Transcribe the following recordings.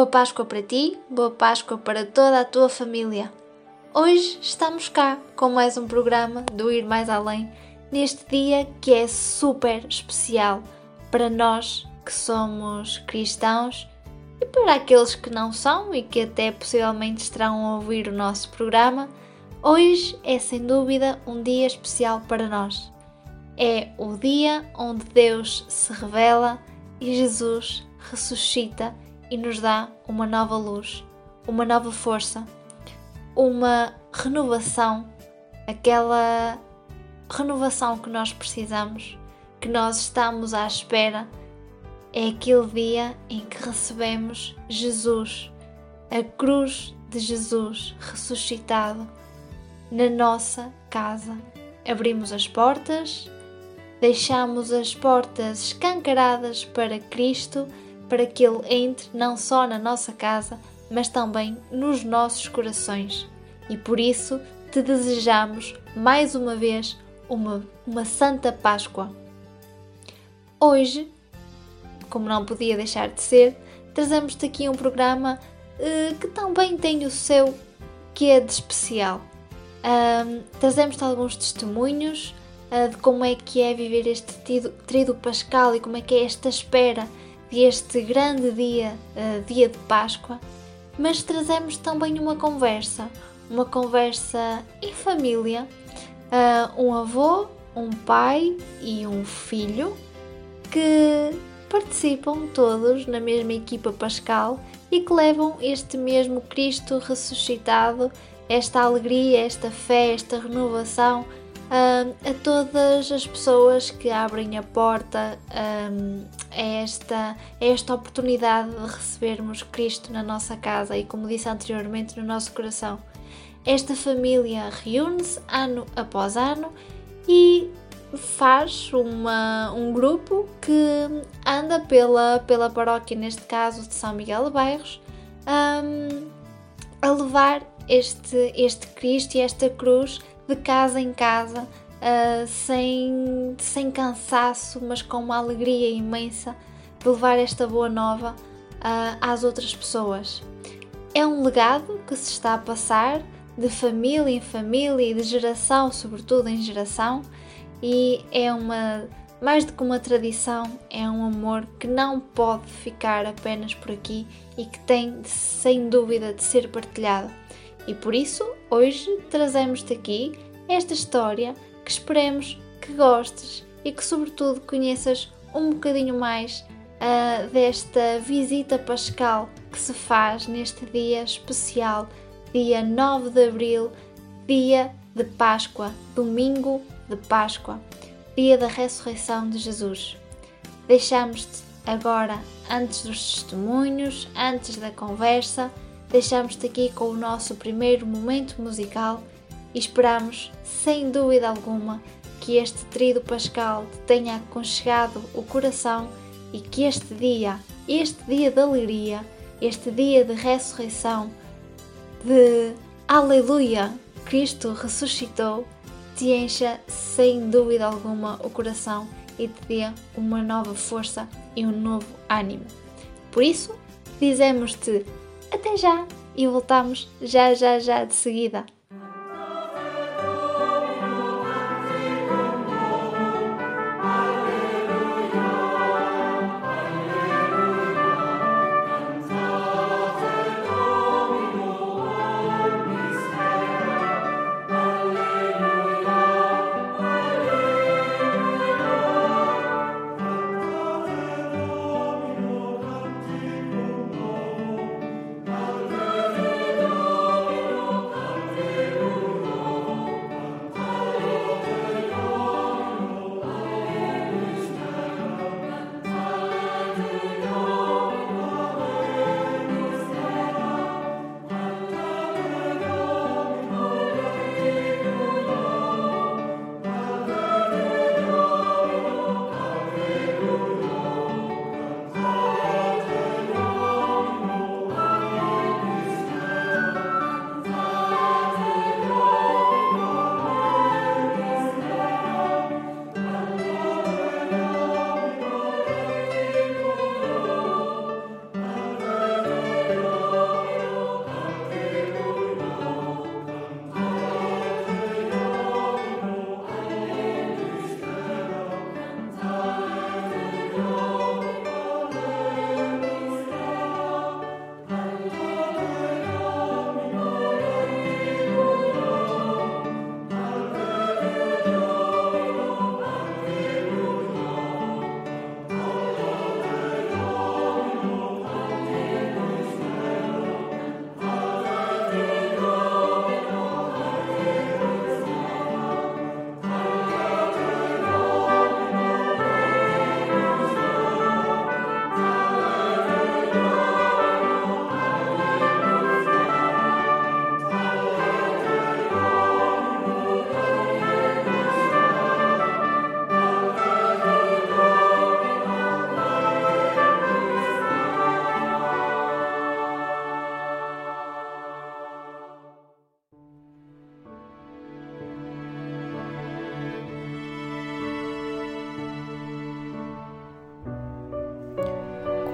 Boa Páscoa! Para ti, boa Páscoa para toda a tua família. Hoje estamos cá com mais um programa do Ir Mais Além, neste dia que é super especial para nós que somos cristãos e para aqueles que não são e que até possivelmente estarão a ouvir o nosso programa. Hoje é sem dúvida um dia especial para nós. É o dia onde Deus se revela e Jesus ressuscita e nos dá uma nova luz, uma nova força, uma renovação, aquela renovação que nós precisamos, que nós estamos à espera. É aquele dia em que recebemos Jesus, a cruz de Jesus ressuscitado na nossa casa. Abrimos as portas, deixamos as portas escancaradas para Cristo para que Ele entre não só na nossa casa, mas também nos nossos corações. E por isso te desejamos mais uma vez uma, uma Santa Páscoa. Hoje, como não podia deixar de ser, trazemos-te aqui um programa uh, que também tem o seu que é de especial. Um, Trazemos-te alguns testemunhos uh, de como é que é viver este trido pascal e como é que é esta espera deste grande dia, uh, dia de Páscoa, mas trazemos também uma conversa, uma conversa em família, uh, um avô, um pai e um filho que participam todos na mesma equipa pascal e que levam este mesmo Cristo ressuscitado, esta alegria, esta fé, esta renovação a todas as pessoas que abrem a porta a, esta, a esta oportunidade de recebermos Cristo na nossa casa e, como disse anteriormente, no nosso coração. Esta família reúne-se ano após ano e faz uma, um grupo que anda pela, pela paróquia, neste caso de São Miguel de Bairros, um, a levar este, este Cristo e esta cruz de casa em casa, uh, sem, sem cansaço, mas com uma alegria imensa de levar esta boa nova uh, às outras pessoas. É um legado que se está a passar de família em família e de geração, sobretudo em geração, e é uma mais do que uma tradição, é um amor que não pode ficar apenas por aqui e que tem sem dúvida de ser partilhado. E por isso, hoje trazemos-te aqui esta história que esperemos que gostes e que, sobretudo, conheças um bocadinho mais uh, desta visita pascal que se faz neste dia especial, dia 9 de abril, dia de Páscoa, domingo de Páscoa, dia da ressurreição de Jesus. Deixamos-te agora, antes dos testemunhos, antes da conversa, deixamos-te aqui com o nosso primeiro momento musical e esperamos, sem dúvida alguma, que este trido pascal te tenha aconchegado o coração e que este dia, este dia de alegria, este dia de ressurreição, de Aleluia, Cristo ressuscitou, te encha sem dúvida alguma o coração e te dê uma nova força e um novo ânimo. Por isso, dizemos-te até já e voltamos já já já de seguida.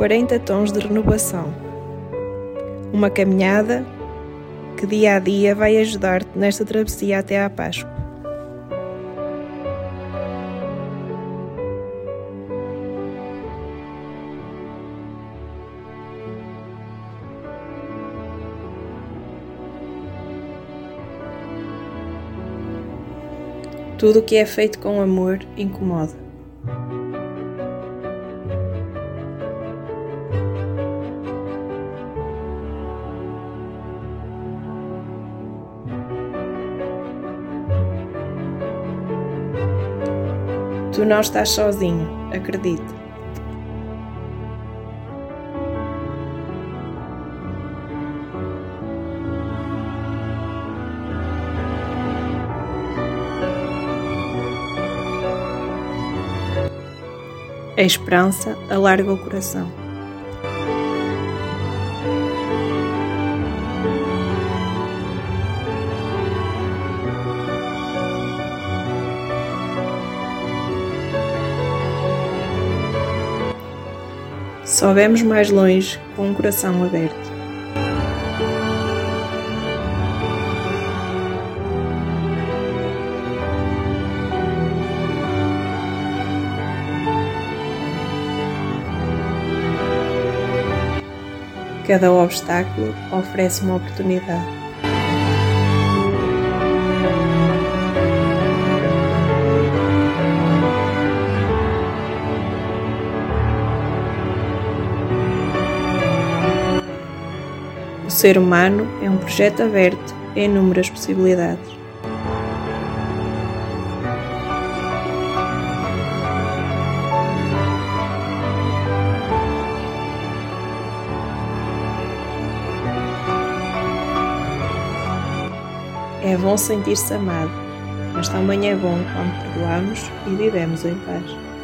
40 tons de renovação. Uma caminhada que dia a dia vai ajudar-te nesta travessia até à Páscoa. Tudo o que é feito com amor incomoda. Tu não estás sozinho, acredita. A esperança alarga o coração. Só vemos mais longe com um coração aberto. Cada obstáculo oferece uma oportunidade. Ser humano é um projeto aberto a inúmeras possibilidades. É bom sentir-se amado, mas também é bom quando perdoamos e vivemos em paz.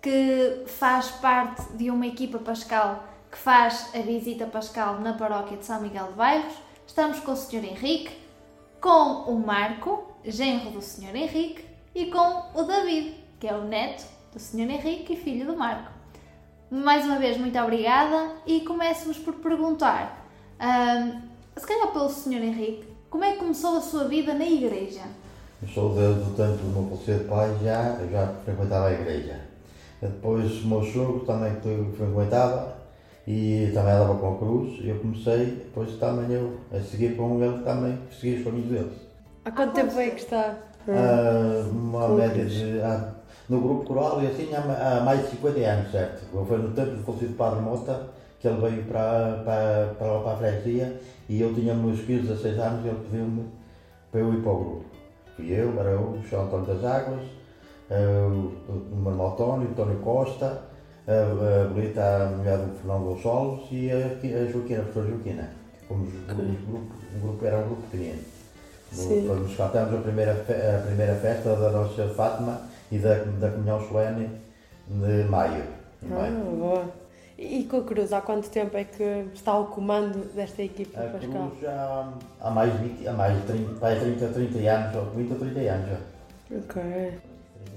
Que faz parte de uma equipa Pascal que faz a visita pascal na paróquia de São Miguel de Bairros. Estamos com o Sr. Henrique, com o Marco, genro do Sr. Henrique, e com o David, que é o neto do Sr. Henrique e filho do Marco. Mais uma vez, muito obrigada e começo-vos por perguntar, se calhar pelo Sr. Henrique, como é que começou a sua vida na igreja? Eu sou desde o tempo do meu falecido pai, já, já frequentava a igreja. Depois o meu sogro também que frequentava e também andava com a cruz e eu comecei, depois também eu a seguir com ele também, segui os caminhos deles. Há quanto tempo é que está? Ah, uma Com média cruz. de. ah, no grupo coral e assim há, há mais de 50 anos, certo? Foi no tempo do falecido Padre Mota que ele veio para, para, para lá para a freguesia e eu tinha meus 15, 16 anos e ele pediu-me para eu ir para o grupo. Fui eu, era eu, o João António das Águas, o, o meu irmão António, o António Costa, a, a Belita, a mulher do Fernando Gonçalves e a, a Joaquina, a professora Joaquina. Fomos um grupo, um grupo, era um grupo pequenino. Sim. No, nós cantamos a primeira, a primeira festa da Nossa Fátima e da, da Comunhão Solene de maio. Ah, boa. E com a Cruz, há quanto tempo é que está ao comando desta equipa A Pascal? Cruz já há mais de 20, há mais de 30, vai 30, 30 anos, ou 20 ou 30 anos já. Ok.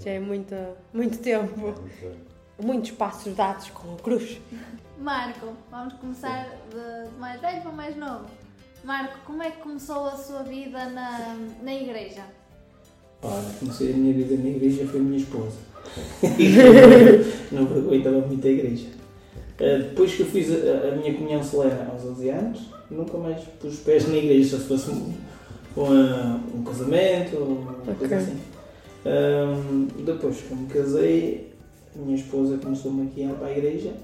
Já é muita, muito tempo. Muitos passos dados com a Cruz. Marco, vamos começar de, de mais velho para mais novo. Marco, como é que começou a sua vida na, na igreja? Olha, comecei a minha vida na igreja foi a minha esposa. não frequentava muito a igreja. Eh, Depois que eu fiz a, a minha comunhão solene aos 11 anos, nunca mais pus os pés na igreja, só se fosse um, uma- um casamento ou uma coisa Ok. assim. Ahm, depois me casei, a minha esposa começou-me a guiar para a igreja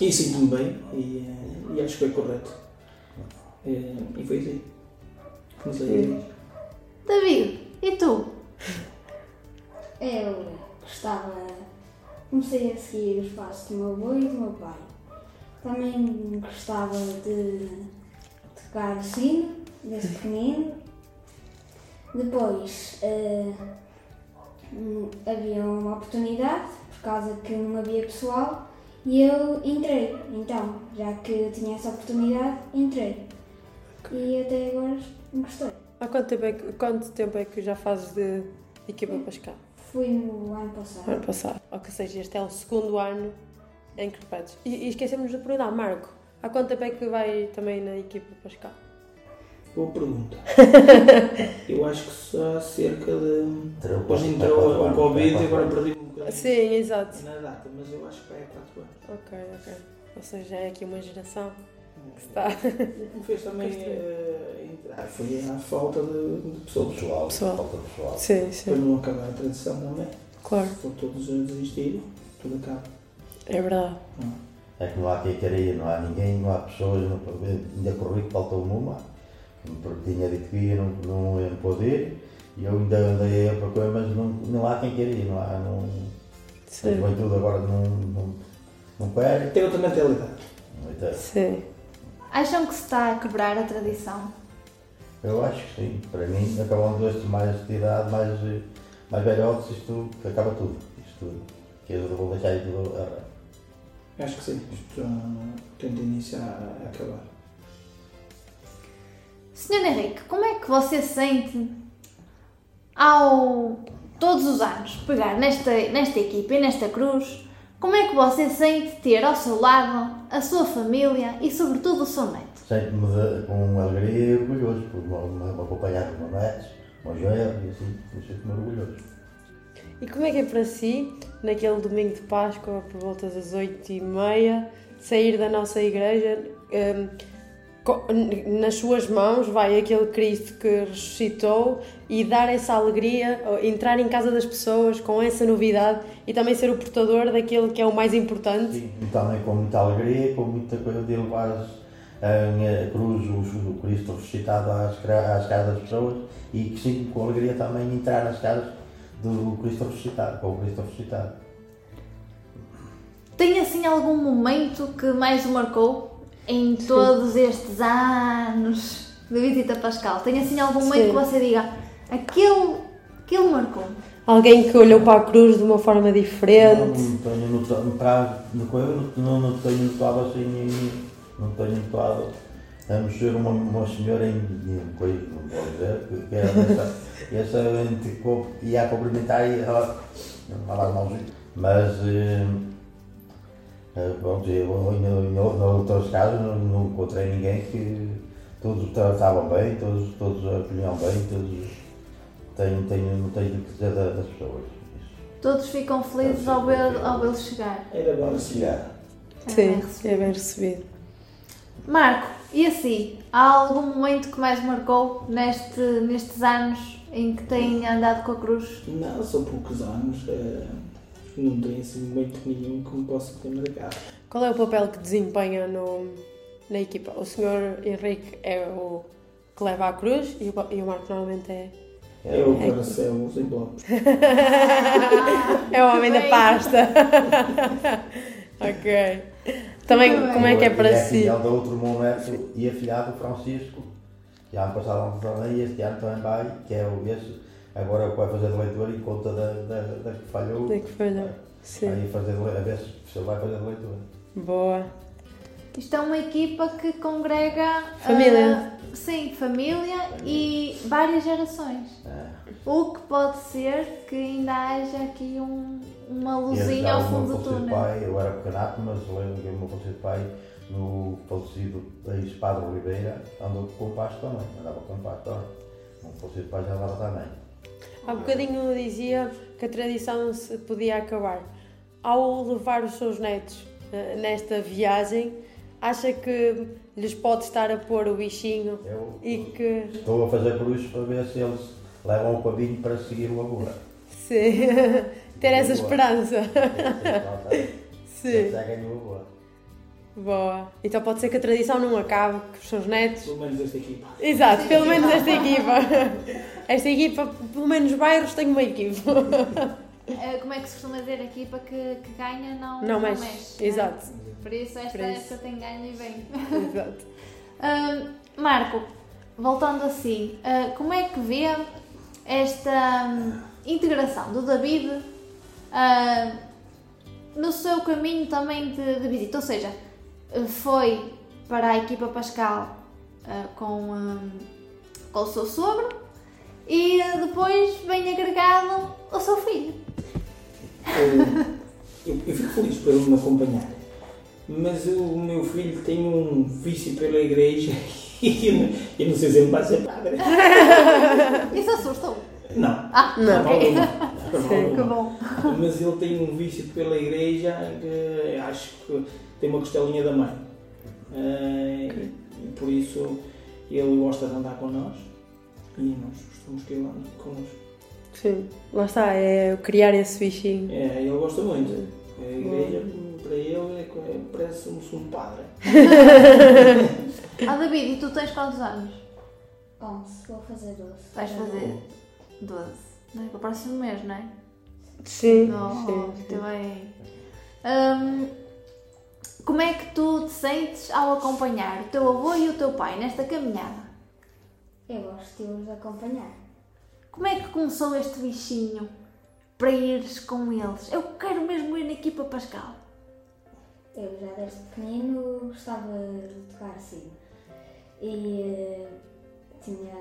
e sinto-me bem e, eh, e acho que foi correto. Eh, E foi assim. Comecei a igreja. David, e tu? Eu gostava, comecei a seguir os passos do meu avô e do meu pai. Também gostava de tocar o sino, desde pequenino. Depois hum, havia uma oportunidade, por causa que não havia pessoal, e eu entrei. Então, já que eu tinha essa oportunidade, entrei. E até agora gostei. Há quanto tempo é que, quanto tempo é que já fazes de equipa Pascal? Fui no ano passado. Ano passado. Ou que seja, este é o segundo ano em que repetes. E, e esquecemos de perguntar, Marco, há quanto tempo é que vai também na equipa Pascal? Boa pergunta. Eu acho que só há cerca de. Depois entrou o Covid e agora perdi-me um bocadinho Sim, exato. na data, mas eu acho que vai a 4 anos. Ok, ok. Ou seja, é aqui uma geração que está. O que me fez também eh, entrar foi a falta de, de pessoas. Pessoal, Pessoal. falta de pessoal. Sim, Para sim. não acabar a tradição também. Claro, Foram todos a desistir, tudo acaba. é verdade. É que não há quem queira ir, não há ninguém, não há pessoas, não, ainda corri que faltou-me uma, tinha dito que ia, não, não ia poder, e eu ainda andei a procurar, mas não, não há quem queira ir, não há, não, a Sim. juventude agora não, não, não quer, Tem outra mentalidade. então, Sim. Acham que se está a quebrar a tradição? eu acho que sim, para mim, acabando estes mais de idade, mais, mais velhotes, isto acaba tudo, isto, que eu vou deixar tudo a Acho que sim. Isto tende a iniciar a acabar. Senhor Henrique, como é que você sente ao todos os anos pegar nesta, nesta equipa e nesta cruz? Como é que você sente ter ao seu lado a sua família e sobretudo o seu neto? Sinto-me de- com alegria e orgulhoso por me, acompanhar com os meus netos, meus e assim, me sinto-me orgulhoso. E como é que é para si, naquele domingo de Páscoa, por volta das oito e meia, sair da nossa igreja, hum, nas suas mãos vai aquele Cristo que ressuscitou e dar essa alegria, entrar em casa das pessoas com essa novidade e também ser o portador daquilo que é o mais importante? Sim, e também com muita alegria, com muita coisa de levar as, a cruz, o, Cristo ressuscitado às, às casas das pessoas e que sinto com alegria também entrar nas casas do Cristo ressuscitado, com o Cristo ressuscitado. Tem assim algum momento que mais o marcou em todos estes anos de visita pascal? Tem assim algum momento que você diga aquele, aquele marcou? Alguém que olhou para a cruz de uma forma diferente. Não tenho notado, para de coisa, não, não tenho notado assim, não tenho notado a mexer uma, uma senhora em, em coisa, não vou dizer, que, que era essa, essa co- ia a cumprimentar e ela as mãozinhas. Mas, eh, pronto, eu em, em, em outros casos não, não encontrei ninguém que todos tratavam bem, todos, todos acolhiam bem, todos. Tenho, tenho, não tenho o que dizer da- das pessoas. Todos ficam felizes ao ver, ao vê-lo chegar. Era bom assim. É Sim, bem recebido. é bem recebido. Marco, e assim, há algum momento que mais marcou neste, nestes anos em que tem andado com a cruz? Não, são poucos anos. eh, não tenho assim muito nenhum que me possa ter marcado. Qual é o papel que desempenha no, na equipa? O senhor Henrique é o que leva a cruz e o, e o Marco normalmente é, Eu para ser os envelopes. é o homem da Bem. pasta. ok. Também, Muito como é que é E para é si? filhão do outro irmão neto e afilhado Francisco, que ano passado não também, e este ano também vai, que é o esse, agora vai fazer de leitor e conta da, da, da que falhou. Da que falhou, sim. Vai fazer a ver se ele vai fazer de leitor. Boa. Isto é uma equipa que congrega Família. ah, sim, família e várias gerações. É. O que pode ser que ainda haja aqui um, uma luzinha ao o meu fundo do túnel. pai, eu era pequenato, mas lembro que o meu falecido pai, no falecido ex-padre Oliveira, andou com o pasto também, andava com o pasto também. O meu falecido pai já andava também. Há bocadinho dizia que a tradição se podia acabar. Ao levar os seus netos eh, nesta viagem, acha que lhes pode estar a pôr o bichinho Eu e que estou a fazer por isso para ver se eles levam o pavinho para seguir o avô. sim, ter essa esperança. Sim. O. Boa. Então pode ser que a tradição não acabe, que os seus netos. Pelo menos esta equipa. Exato, pelo menos esta equipa. Esta equipa, pelo menos bairros, tem uma equipa. Ah, como é que se costuma dizer? A equipa que, que ganha não, Não mexe. né? Exato. Por isso esta, Por isso. esta tem ganho e vem. Exato. Marco, voltando assim, ah, como é que vê esta hum, integração do David ah, no seu caminho também de, de visita? Ou seja, foi para a equipa Pascal ah, com, hum, com o seu sogro e ah, depois vem agregado o seu filho. Eh, Eu, eu fico feliz por ele me acompanhar. Mas o meu filho tem um vício pela igreja e eu, não- eu não sei se ele vai ser padre. Isso assustou. Não. Ah, Não. ok. Não, Que bom. Mas ele tem um vício pela igreja que acho que tem uma costelinha da mãe. Eh, e por isso ele gosta de andar connosco e nós gostamos que ele ande connosco. Sim, lá está, é criar esse bichinho. É, ele gosta muito. A igreja, para ele, é, é- parece-nos um padre. Ah, David, e tu tens quantos anos? 11, vou fazer 12. Vais fazer 12. Não é? Para o próximo mês, não é? Sim, Oh, sim, muito bem. Hum, como é que tu te sentes ao acompanhar o teu avô e o teu pai nesta caminhada? Eu gosto de os acompanhar. Como é que começou este bichinho para ires com eles? Eu quero mesmo ir na equipa Pascal. Eu já desde pequenino gostava de tocar sino. E eh, tinha.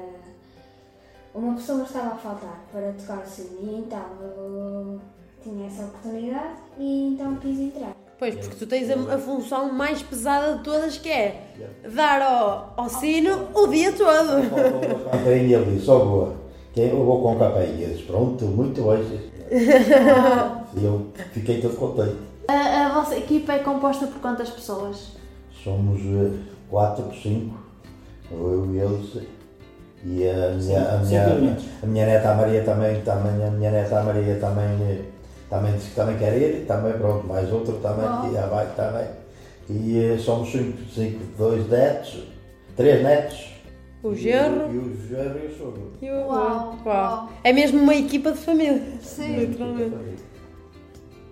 Uma pessoa estava a faltar para tocar o sino e então eu tinha essa oportunidade e então quis entrar. Pois, porque tu tens a, a função mais pesada de todas que é dar ao, ao sino o dia todo. Campainha, ele disse, ó boa, quem eu vou com a campainha? Eu disse, pronto, muito bem. E eu fiquei todo contente. A, a vossa equipa é composta por quantas pessoas? Somos eh, quatro, cinco, eu e eles. E a minha, a minha, a minha neta a Maria também, também, a minha neta a Maria também, eh, também disse que também quer ir, também pronto, mais outro também, Oh. que já vai também. E eh, somos cinco, cinco, dois netos, três netos. O genro E, e o genro e o sogro. e o. Uau, Uau. É mesmo uma equipa de família. Sim. Literalmente.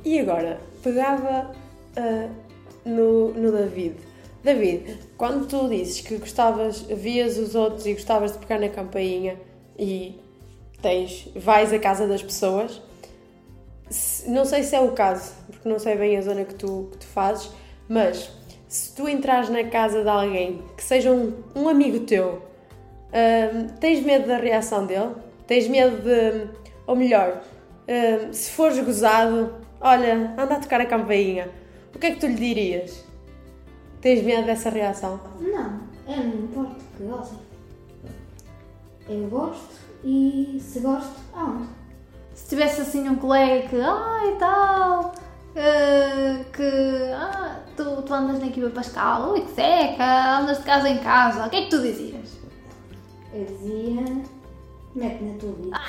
E agora, pegava ah, no, no David. David, quando tu dizes que gostavas, vias os outros e gostavas de pegar na campainha e tens, vais à casa das pessoas, não sei se é o caso, porque não sei bem a zona que tu, que tu fazes, mas se tu entrares na casa de alguém que seja um, um amigo teu, Ahm, tens medo da reação dele? Tens medo de. Ou melhor, ahm, se fores gozado, olha, anda a tocar a campainha, o que é que tu lhe dirias? Tens medo dessa reação? Não, eu não importa que gostem. Eu gosto e se gosto, amo. Se tivesse assim um colega que, ai tal, eh, que ah, tu, tu andas na equipa Pascal, ui que seca, andas de casa em casa, o que é que tu dizias? Eu dizia, mete na tua vida.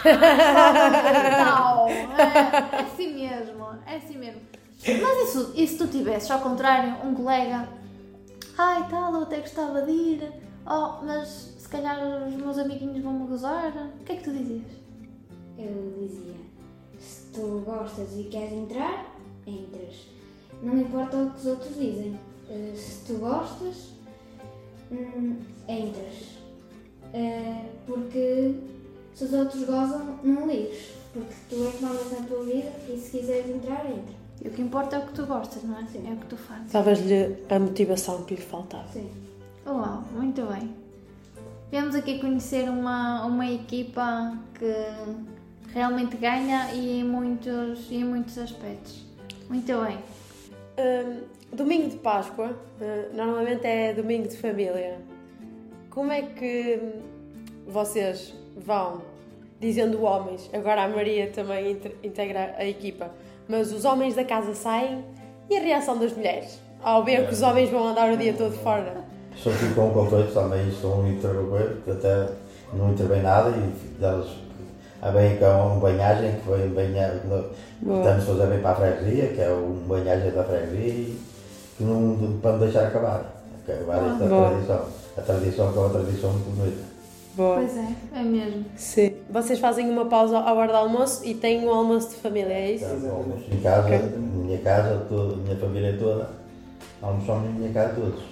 Tal, é, é assim mesmo, é assim mesmo. Mas isso, e se tu tivesses, ao contrário, um colega, ai tal, eu até gostava de ir, oh, mas se calhar os meus amiguinhos vão me gozar, o que é que tu dizias? Eu dizia, tu gostas e queres entrar, entras. Não importa o que os outros dizem. Eh, Se tu gostas, hum, entras. Eh, porque se os outros gozam, não ligues. Porque tu é que mandas na tua vida e se quiseres entrar, entra. E o que importa é o que tu gostas, não é? Sim. É o que tu fazes. Davas-lhe a motivação que lhe faltava. Sim. Uau, muito bem. Viemos aqui conhecer uma, uma equipa que realmente ganha e em muitos, e em muitos aspectos. Muito bem. Hum, domingo de Páscoa, uh, normalmente é domingo de família. Como é que vocês vão dizendo homens, agora a Maria também integra a equipa, mas os homens da casa saem e a reação das mulheres ao ver que os homens vão andar o dia todo fora? Só ficam com todos também, estão a interrogar, que até não intervém nada e delas há bem que há uma banhagem que vem banhar, Boa. estamos a fazer bem para a freguesia, que é uma banhagem da freguesia e que não, para não deixar acabar. Acabar esta Boa. tradição. A tradição que é uma tradição muito bonita. Boa. Pois é, é mesmo. Sim. Vocês fazem uma pausa à hora do almoço e têm um almoço de família, é isso? Então, almoço em casa, Ok. na minha casa, toda, a minha família toda, almoçamos na minha casa todos.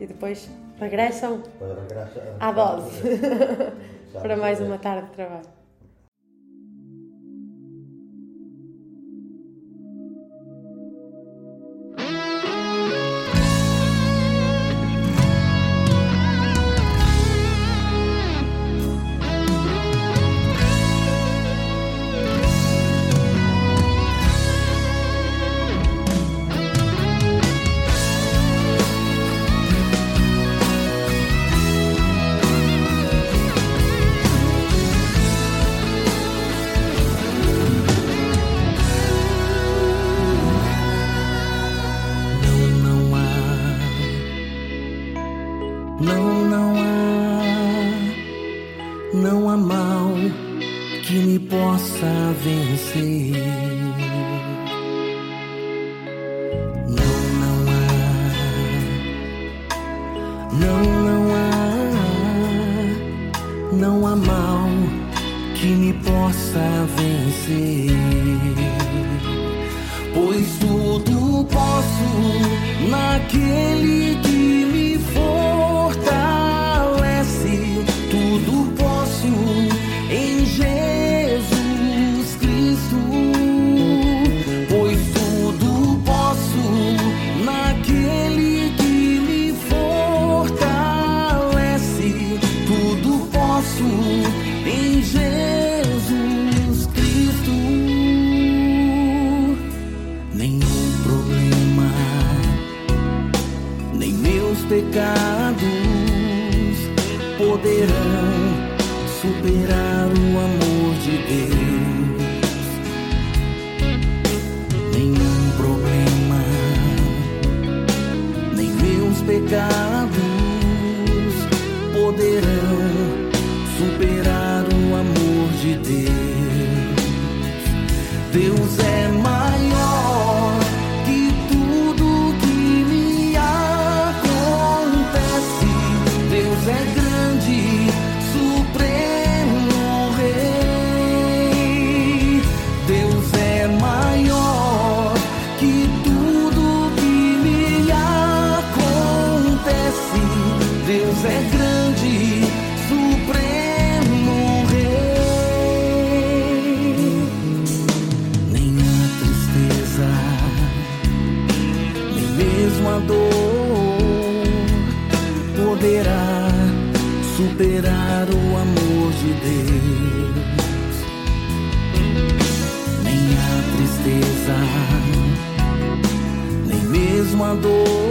E depois regressam Para regressar. À dose. Para mais uma tarde de trabalho. Uma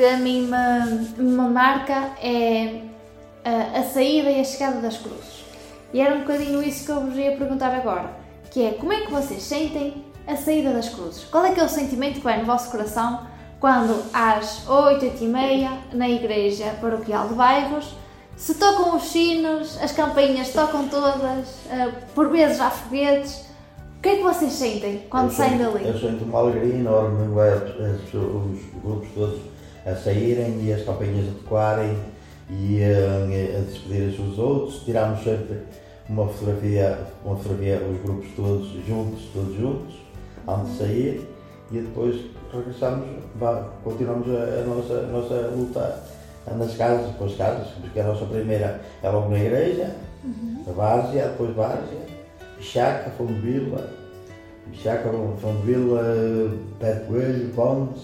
que a mim me, me marca é a, a saída e a chegada das cruzes. E era um bocadinho isso que eu vos ia perguntar agora, que é como é que vocês sentem a saída das cruzes? Qual é que é o sentimento que vai no vosso coração quando às 8, 8 e meia, na igreja paroquial de bairros, se tocam os sinos, as campainhas tocam todas, eh, por vezes há foguetes, o que é que vocês sentem quando Eu saem sinto- dali? Eu sinto uma alegria enorme as- as- os grupos todos a saírem e as campainhas a tocarem e eh, a despedirem-se dos outros. Tiramos sempre uma fotografia, uma fotografia, os grupos todos juntos, todos juntos, antes de sair. E depois regressamos, vá, continuamos a, a nossa, a nossa luta. Nas casas, com as casas, porque a nossa primeira é logo na igreja, a Várzea, depois Várzea, Bichaca, Fondevila, Bichaca, Fondevila, Pé de Coelho, Pontes,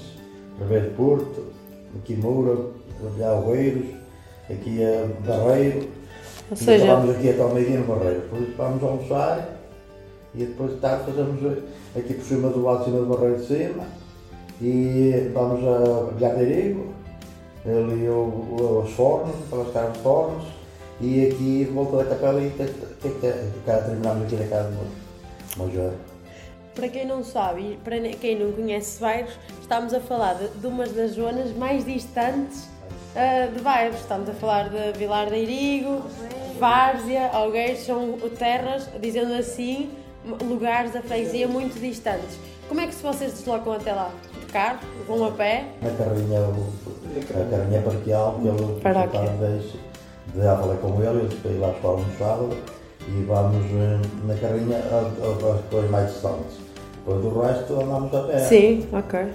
Ribeiro Porto, aqui Moura, Alveiros, aqui a Barreiro. Ou E seja, Vamos aqui até ao meio-dia no Barreiro. Depois vamos almoçar e depois de tarde fazemos aqui por cima do lado de cima do Barreiro de cima e vamos a Bilhardeirigo, ali os fornos, pelas casas de fornos e aqui de volta da capela e te- te- te- cá terminamos aqui na casa do Major. Para quem não sabe e para quem não conhece bairros, estamos a falar de, de uma das zonas mais distantes ah, de bairros. Estamos a falar de Vilar de Irigo, Várzea, Algueiros, são terras, dizendo assim, lugares da freguesia muito distantes. Como é que se vocês deslocam até lá? De carro? Vão a pé? Na carrinha, a carrinha ele Paróquia. deixa de falei com ele, ele foi lá para sábado e vamos eh, na carrinha a- a- às coisas mais distantes. Depois do resto andamos a pé. Sim, ok.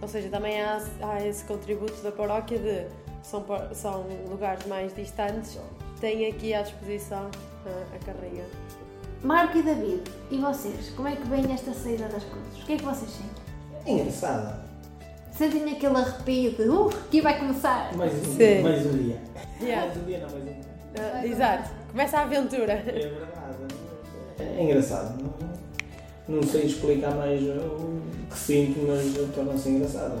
Ou seja, também há, há esse contributo da paróquia de são, são lugares mais distantes, têm aqui à disposição a, a carrinha. Marco e David, e vocês? Como é que vem esta saída das cruzes? O que é que vocês sentem? É engraçado. Sentem aquele arrepio de uh, aqui vai começar? Mais um, Sim. mais um dia. Yeah. Mais um dia, não, mais um dia. Ah, exato, começa a aventura. É verdade. É engraçado. Não, não sei explicar mais o que sinto, mas torna-se engraçado.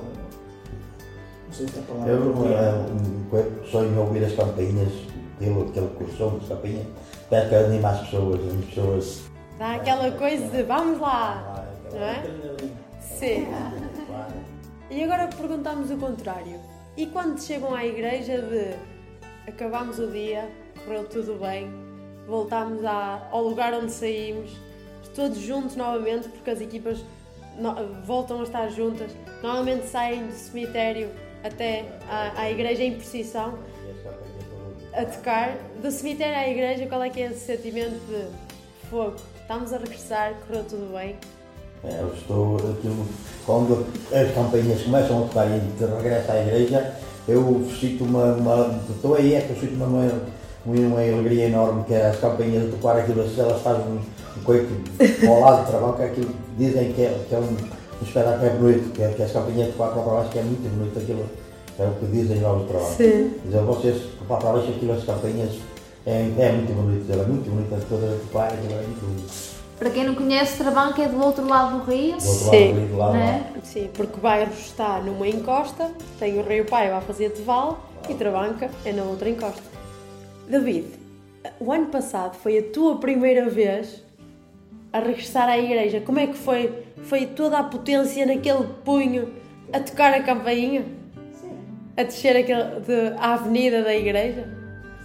Não sei se está a palavra Eu eh, sonho em ouvir as campainhas, aquele, aquele curso das campainhas, parece que anima as pessoas, as pessoas. Dá aquela coisa de vamos lá, não é? Sim. E agora perguntamos o contrário. E quando chegam à igreja de acabámos o dia, correu tudo bem, voltámos ao lugar onde saímos, todos juntos novamente, porque as equipas voltam a estar juntas, normalmente saem do cemitério até à, igreja em precisão. a tocar. Do cemitério à igreja, qual é que é esse sentimento de fogo? Estamos a regressar, correu tudo bem. É, eu estou aquilo, quando as campainhas começam a tocar e te regressa à igreja, eu sinto uma, uma estou aí, é que eu sinto uma, uma, uma alegria enorme que as campainhas a tocar aquilo, elas fazem um, coito ao lado do trabalho, que é aquilo dizem que é, que é um, um espetáculo que é bonito, que, é, que as campainhas a tocar para baixo, que é muito bonito aquilo, é o que dizem lá do trabalho. Sim. Dizem vocês, para baixo aquilo, as campainhas, é, é muito bonito, ela é muito bonita, toda a tocar, aquilo é muito bonito. Para quem não conhece, Trabanca é do outro lado do rio. Do outro Sim. lado, do lado Não lá. é? Sim, porque o bairro está numa encosta, tem o Rio Paiva a fazer de val e Trabanca é na outra encosta. David, o ano passado foi a tua primeira vez a regressar à igreja. Como é que foi? Foi toda a potência naquele punho a tocar a campainha? Sim, A descer aquele, de, a avenida da igreja?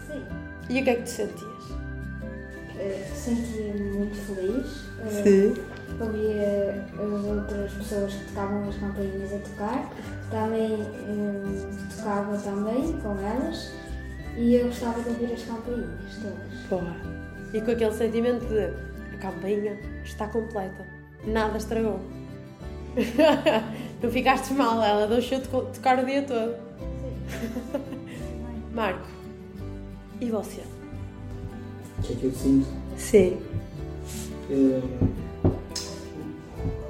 sim. E o que é que tu sentias? Eh, Senti-me muito feliz. Eh, Sim. Ouvia as outras pessoas que tocavam as campainhas a tocar. Também eh, tocava também com elas. E eu gostava de ouvir as campainhas todas. Boa. E com aquele sentimento de a campainha está completa, nada estragou. Não ficaste mal, ela deixou de co- tocar o dia todo. Marco, e você? O que é que eu sinto? Sim. Eh,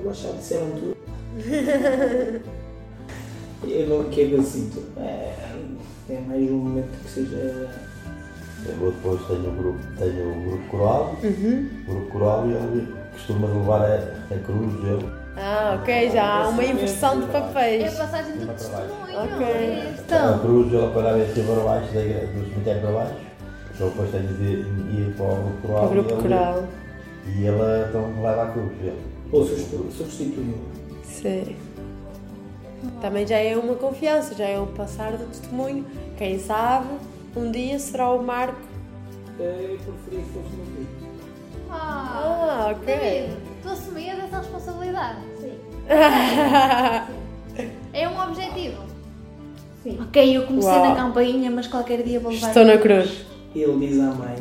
Eu acho que já disseram tudo. Eu não, o que é que eu sinto? É, é mais um momento que seja. Eu depois tenho o grupo, tenho o grupo coral, o grupo coral e ele costuma levar a, a cruz dele. Ah, ok, já há uma inversão de É a papéis. passagem do testemunho. Ok. A Então, cruz ele apanhava em cima para baixo, do cemitério para baixo. Eu depois tenho de ir para o grupo coral. O grupo e ele, coral. E ele então leva a cruz dele. Ou substitu- substituiu. Sim. Também já é uma confiança, já é um passar do testemunho. Quem sabe, um dia será o Marco. Eh, Eu preferia que fosse meu filho. ah, Ah, ok. David, tu assumias essa responsabilidade? Sim. É um objetivo. Sim. Ok, eu comecei Uau. na campainha, mas qualquer dia vou levar. Estou na cruz. Ele diz à mãe.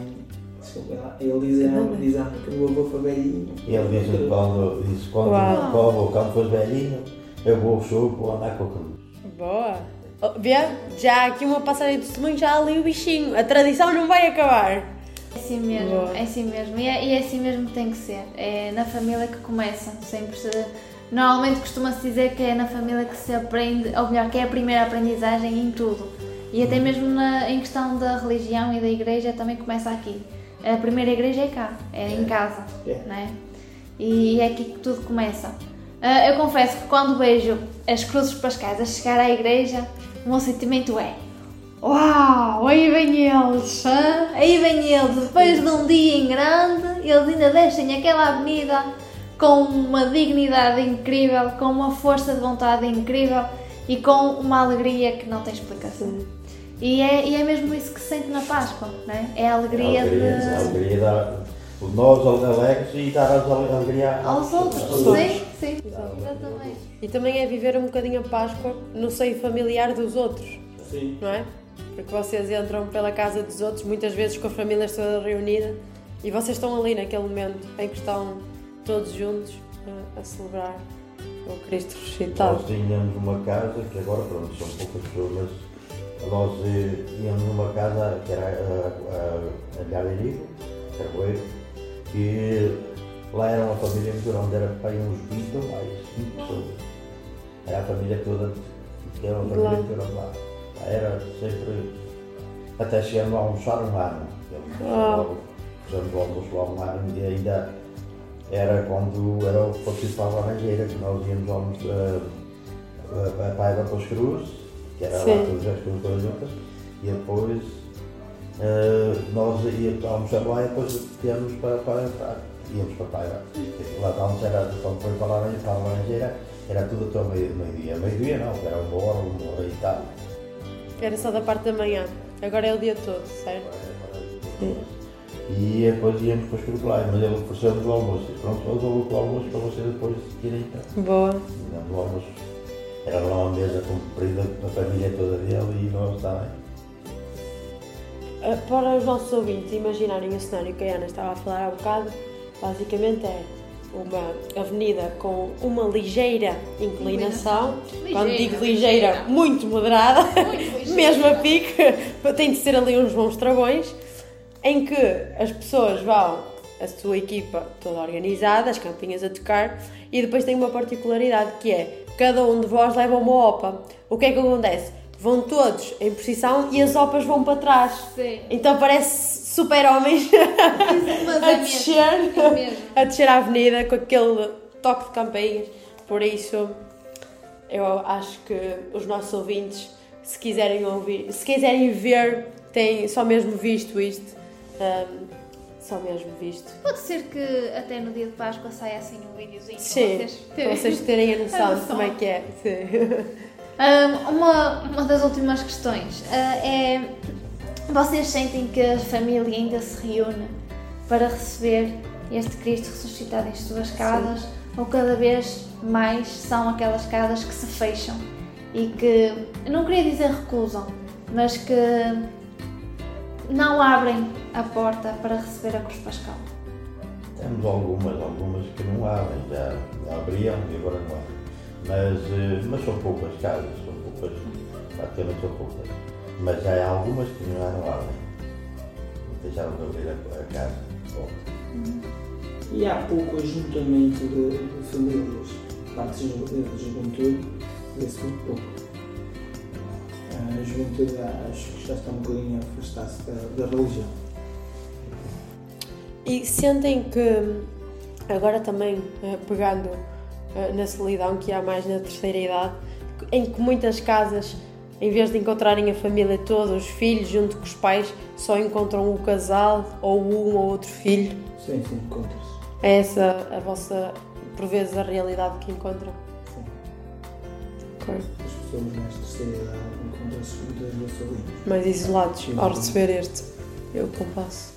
Ele diz, a, diz mãe que o meu avô foi velhinho. E ele disse quando, disse, quando, Uau. quando, quando for velhinho, eu vou ao show, vou andar com a cruz. Boa. Oh, Vê? Já aqui uma passagem de testemunho, já ali o bichinho. A tradição não vai acabar. É assim mesmo, Boa. é assim mesmo. E é, e é assim mesmo que tem que ser. É na família que começa. Sempre se... Normalmente costuma-se dizer que é na família que se aprende, ou melhor, que é a primeira aprendizagem em tudo. E até mesmo na, em questão da religião e da igreja também começa aqui. A primeira igreja é cá, é em casa, É. né? E é aqui que tudo começa. Ah, eu confesso que quando vejo as cruzes pascais a chegar à igreja, o meu sentimento é Uau, aí vem eles, aí vem eles, depois de um dia em grande, eles ainda descem aquela avenida com uma dignidade incrível, com uma força de vontade incrível e com uma alegria que não tem explicação. E é, e é mesmo isso que se sente na Páscoa, né? é a alegria, a alegria, a de... alegria dar, nós alegres e dar a alegria aos outros. Sim, sim, exatamente. E também é viver um bocadinho a Páscoa no seio familiar dos outros, Sim. não é? Porque vocês entram pela casa dos outros, muitas vezes com as famílias todas reunidas, e vocês estão ali naquele momento em que estão todos juntos a, a celebrar o Cristo ressuscitado. Nós tínhamos uma casa, que agora pronto, são poucas pessoas, mas nós eh, tínhamos uma casa que era a, a, a Galerico, Carboeiro, que lá era uma família muito grande, era para uns 20 ou mais, 5 pessoas. Era a família toda, que era uma família muito grande lá. Era sempre, até chegamos a almoçar um ano. Fizemos o almoço lá um ano e ainda era quando era o participava a Laranjeira, que nós íamos almoçar a Paiva para os Cruz, que era Sim. lá todas as cruzes juntas, e depois eh, nós íamos almoçar lá e depois íamos para, para, para íamos para Paiva. Lá de almoçar era quando foi para Laranjeira, para a Laranjeira era tudo até ao meio- meio-dia. Meio-dia não, era uma hora, uma hora e tal. Era só da parte da manhã, agora é o dia todo, certo? E depois íamos para os curriculares, mas ele ofereceu-nos o almoço. Pronto, eu dou o almoço para vocês depois irem então. Boa. E damos o almoço. Era lá uma mesa comprida, a família toda dele e nós também. Uh, para os nossos ouvintes imaginarem o cenário que a Ana estava a falar há bocado, basicamente é uma avenida com uma ligeira inclinação. Ligeira, Quando digo ligeira, ligeira. muito moderada, Muito mesmo a pique, tem de ser ali uns bons travões, em que as pessoas vão, a sua equipa toda organizada, as campinhas a tocar, e depois tem uma particularidade que é cada um de vós leva uma opa. O que é que acontece? Vão todos em posição e as opas vão para trás. Sim. Então parece super-homens Mas a é descer, é a descer a avenida com aquele toque de campainhas. Por isso, eu acho que os nossos ouvintes, se quiserem ouvir, se quiserem ver, têm só mesmo visto isto. hum, só mesmo visto. Pode ser que até no dia de Páscoa saia assim um videozinho Sim, para vocês para terem. vocês terem a noção de noção. como é que é. Sim. Um, uma, uma das últimas questões ah, é: vocês sentem que a família ainda se reúne para receber este Cristo ressuscitado em suas casas? Ou cada vez mais são aquelas casas que se fecham e que, não queria dizer recusam, mas que não abrem a porta para receber a cruz pascal? Temos algumas, algumas que não abrem, já, já abriam e agora não abrem. Mas, eh, mas são poucas casas, são poucas, praticamente são poucas. Mas já há algumas que não abrem. Deixaram de abrir a, a casa. Bom, E há pouco ajuntamento de, de famílias, parte de ju- de juventude, vê-se muito pouco. A juventude acho que já está um bocadinho a afastar-se da, da religião. E sentem que, agora também eh, pegando na solidão que há mais na terceira idade, em que muitas casas, em vez de encontrarem a família toda, os filhos junto com os pais, só encontram o casal ou um ou outro filho. Sim, sim, encontra-se. É essa a vossa, por vezes, a realidade que encontram? Sim. Ok. As pessoas mais terceira idade encontram-se muitas vezes sozinhas. Mais isolados ao receber este. Eu compasso.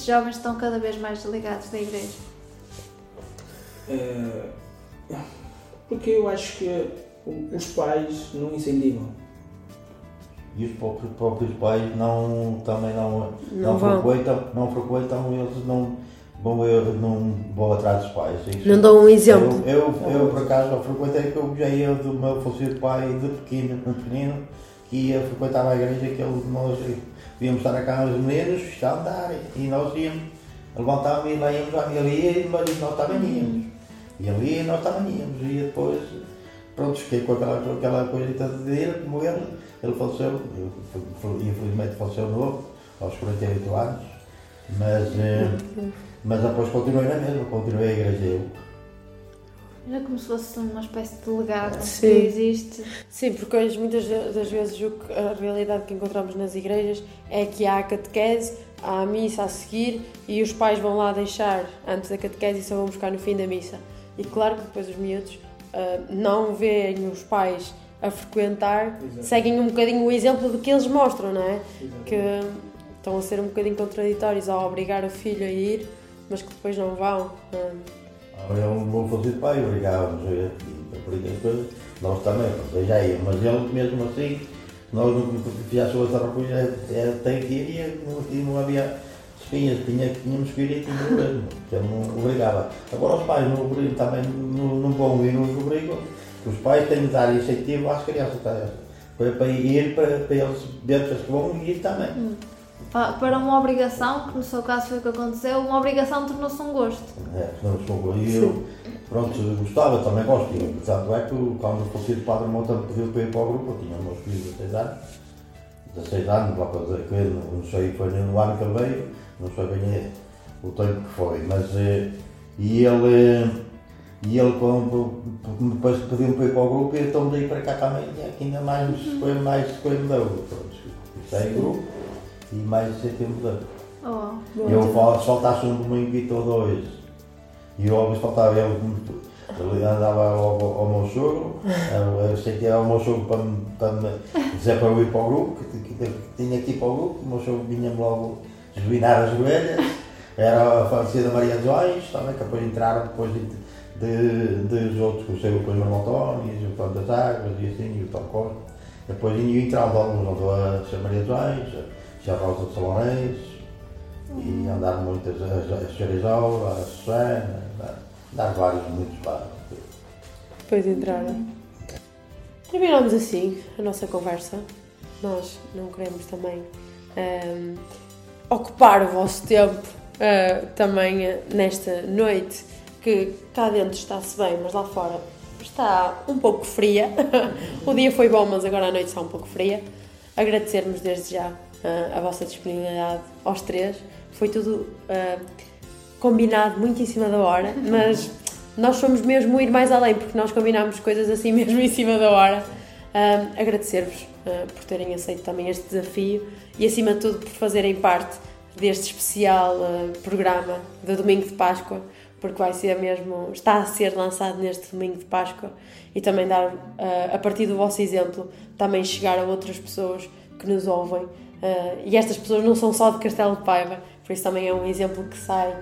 Estes jovens estão cada vez mais desligados da igreja? Eh, porque eu acho que os pais não incentivam. E os próprios, próprios pais não, também não, Não não, vão. frequentam, não frequentam, eles não vão, eu, não vão atrás dos pais. Isso- Não dão um exemplo. Eu, eu, eu, por acaso, frequentei, que eu já ia do meu falecido pai de pequeno, de pequenino, que ia frequentar a igreja, que ele, nós íamos estar a cá os meninos, a andar, e nós íamos, levantávamos e lá íamos minha ali, mas nós também íamos. E ali nós também íamos, e depois, pronto, fiquei com aquela, aquela coisa dele, como ele, ele faleceu, ele, infelizmente faleceu novo, aos 48 anos, mas, eh, mas depois continuei na mesma, continuei a igreja eu. Era como se fosse uma espécie de legado Sim. que existe. Sim, porque hoje muitas das vezes o que- a realidade que encontramos nas igrejas é que há a catequese, há a missa a seguir e os pais vão lá deixar antes da catequese e só vão buscar no fim da missa. E claro que depois os miúdos ah, não veem os pais a frequentar, Exato. seguem um bocadinho o exemplo do que eles mostram, não é? Que estão a ser um bocadinho contraditórios ao obrigar o filho a ir, mas que depois não vão. Ah, Olha, o meu falecido pai por aí as coisas, nós também, já ia, mas ele mesmo assim, nós não fizéssemos outra coisa, era, tem que ir e não, e não havia espinhas, tinha, tínhamos que ir e tínhamos mesmo, que ele não obrigava. Agora os pais não obrigam, também não, não vão e não obrigam, os pais têm de dar incentivo às crianças, tá? para, ir, para, para eles verem que vão ir também. Pa- Para uma obrigação, que no seu caso foi o que aconteceu, uma obrigação tornou-se um gosto. É, não sou e eu, pronto, gostava, também gosto. E, Tanto é que quando o falecido Padre Mota me pediu para ir para o grupo, eu tinha meus filhos de 16 anos, 16 anos, lá para dizer que ele, não sei, foi no ano que ele veio, não sei bem é, o tempo que foi, mas eh, e ele, e ele quando depois pediu-me para ir para o grupo, e então daí para cá também, é que ainda mais, foi mais coisa me deu, pronto, saí do grupo e mais incentivo me deu. Oh. Eu fal- faltasse um domingo ou dois. E eu vezes faltava ele, ele andava ao, ao meu sogro, eu, eu sei que era o meu sogro para, me- para me dizer para eu ir para o grupo, que, que- que tinha que ir para o grupo, o meu sogro vinha-me logo esbinar as joelhas, era a falecida Maria dos Anjos, também, que depois entraram depois de, de, de, dos outros, que o seu depois o irmão António, o Tom das Águas e assim, e o Tom Costa. Depois iam entrando alguns, a. Maria dos Anjos, a. Rosa de Salonês, e andar muitas a, a Xerizol, a Susana, dar, dar vários muitos lá. Depois entraram. Terminamos assim a nossa conversa. Nós não queremos também ehm, ocupar o vosso tempo eh, também eh, nesta noite que cá dentro está-se bem, mas lá fora está um pouco fria. o dia foi bom, mas agora a noite está um pouco fria. Agradecermos desde já eh, a vossa disponibilidade aos três. Foi tudo eh, combinado muito em cima da hora, mas nós fomos mesmo ir mais além, porque nós combinámos coisas assim mesmo em cima da hora. Agradecer-vos ah, por terem aceito também este desafio e, acima de tudo, por fazerem parte deste especial ah, programa do Domingo de Páscoa, porque vai ser mesmo, está a ser lançado neste Domingo de Páscoa e também dar, ah, a partir do vosso exemplo, também chegar a outras pessoas que nos ouvem. Ah, e estas pessoas não são só de Castelo de Paiva, por isso também é um exemplo que sai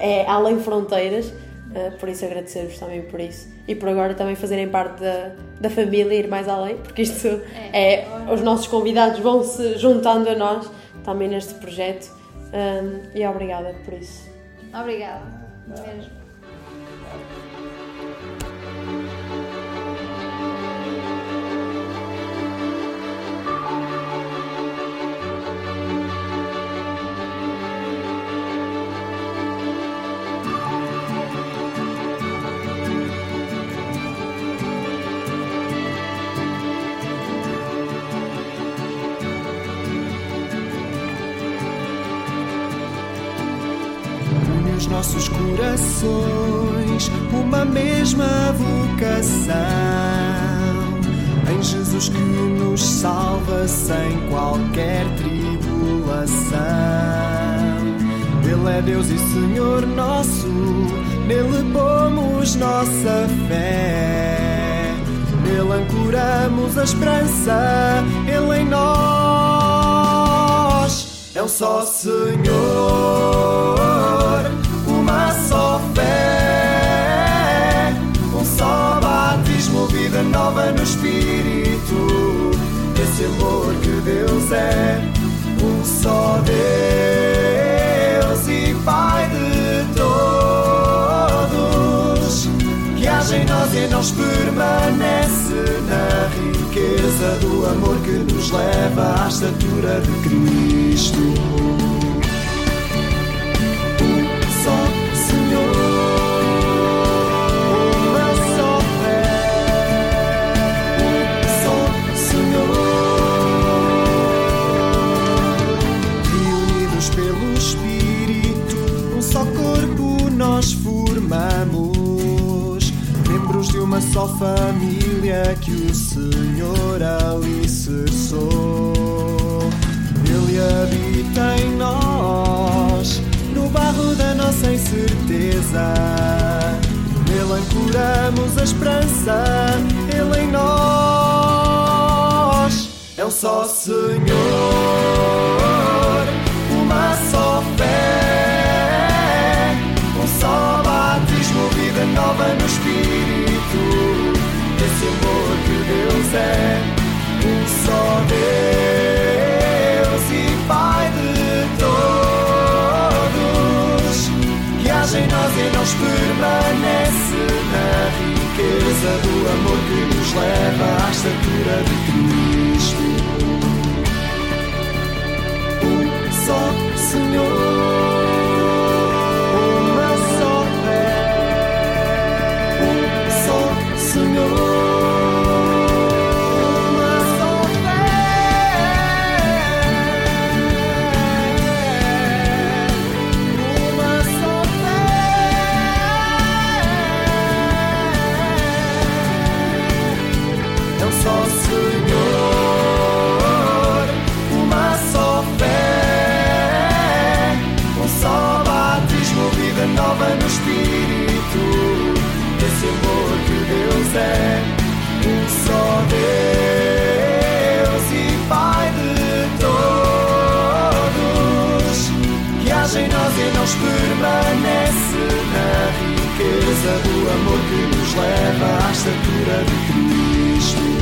é além fronteiras, uh, por isso agradecer-vos também por isso. E por agora também fazerem parte da, da família, ir mais além, porque isto é, os nossos convidados vão se juntando a nós também neste projeto. Um, e obrigada por isso. Obrigada. Mesmo. Corações uma mesma vocação. Em Jesus que nos salva sem qualquer tribulação. Ele é Deus e Senhor nosso, nele pomos nossa fé. Nele ancoramos a esperança, Ele em nós é um só Senhor, só fé, um só batismo, vida nova no Espírito. Esse amor que Deus é, um só Deus e Pai de todos, que age em nós e nós permanece na riqueza do amor que nos leva à estatura de Cristo. Uma só família que o Senhor alicerçou. Ele habita em nós, no barro da nossa incerteza. Nele ancoramos a esperança, Ele em nós. É um só Senhor, uma só fé, um só batismo, vida nova é, um só Deus e Pai de todos, que age em nós e nós permanece na riqueza do amor que nos leva à estatura de Cristo. Um só Senhor, é, um só Deus e Pai de todos, que age em nós e nós permanece na riqueza do amor que nos leva à estatura de Cristo.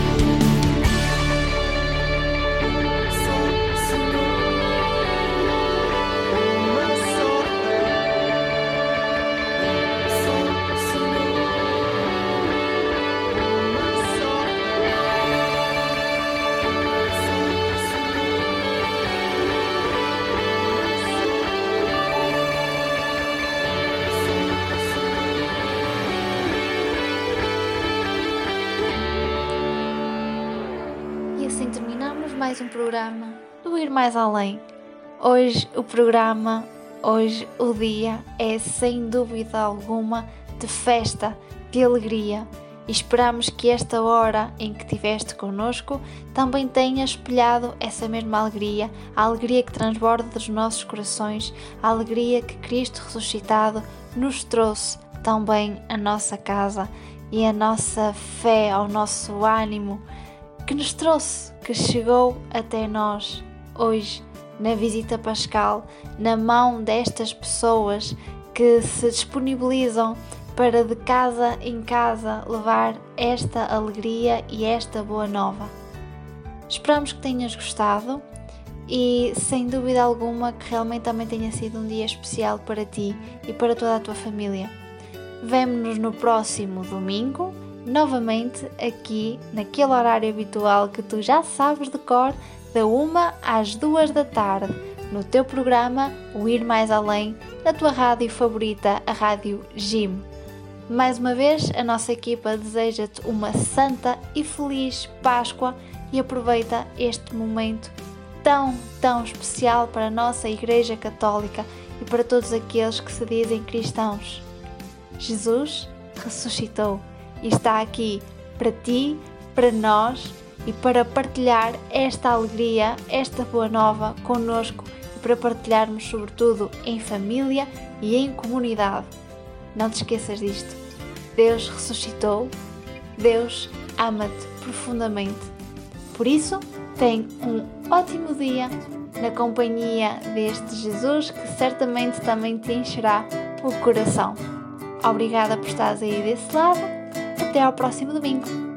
Programa do Ir Mais Além. Hoje o programa, hoje o dia é sem dúvida alguma de festa, de alegria. E esperamos que esta hora em que estiveste connosco também tenha espelhado essa mesma alegria, a alegria que transborda dos nossos corações, a alegria que Cristo ressuscitado nos trouxe também à nossa casa e a nossa fé, ao nosso ânimo que nos trouxe, que chegou até nós hoje na visita pascal, na mão destas pessoas que se disponibilizam para de casa em casa levar esta alegria e esta boa nova. Esperamos que tenhas gostado e sem dúvida alguma que realmente também tenha sido um dia especial para ti e para toda a tua família. Vemo-nos no próximo domingo, novamente aqui naquele horário habitual que tu já sabes de cor, da 1 às 2 da tarde, no teu programa O Ir Mais Além, na tua rádio favorita, a Rádio Jim. Mais uma vez, a nossa equipa deseja-te uma santa e feliz Páscoa e aproveita este momento tão, tão especial para a nossa Igreja Católica e para todos aqueles que se dizem cristãos. Jesus ressuscitou e está aqui para ti, para nós e para partilhar esta alegria, esta boa nova conosco e para partilharmos, sobretudo, em família e em comunidade. Não te esqueças disto. Deus ressuscitou, Deus ama-te profundamente. Por isso, tem um ótimo dia na companhia deste Jesus que certamente também te encherá o coração. Obrigada por estares aí desse lado. Até ao próximo domingo.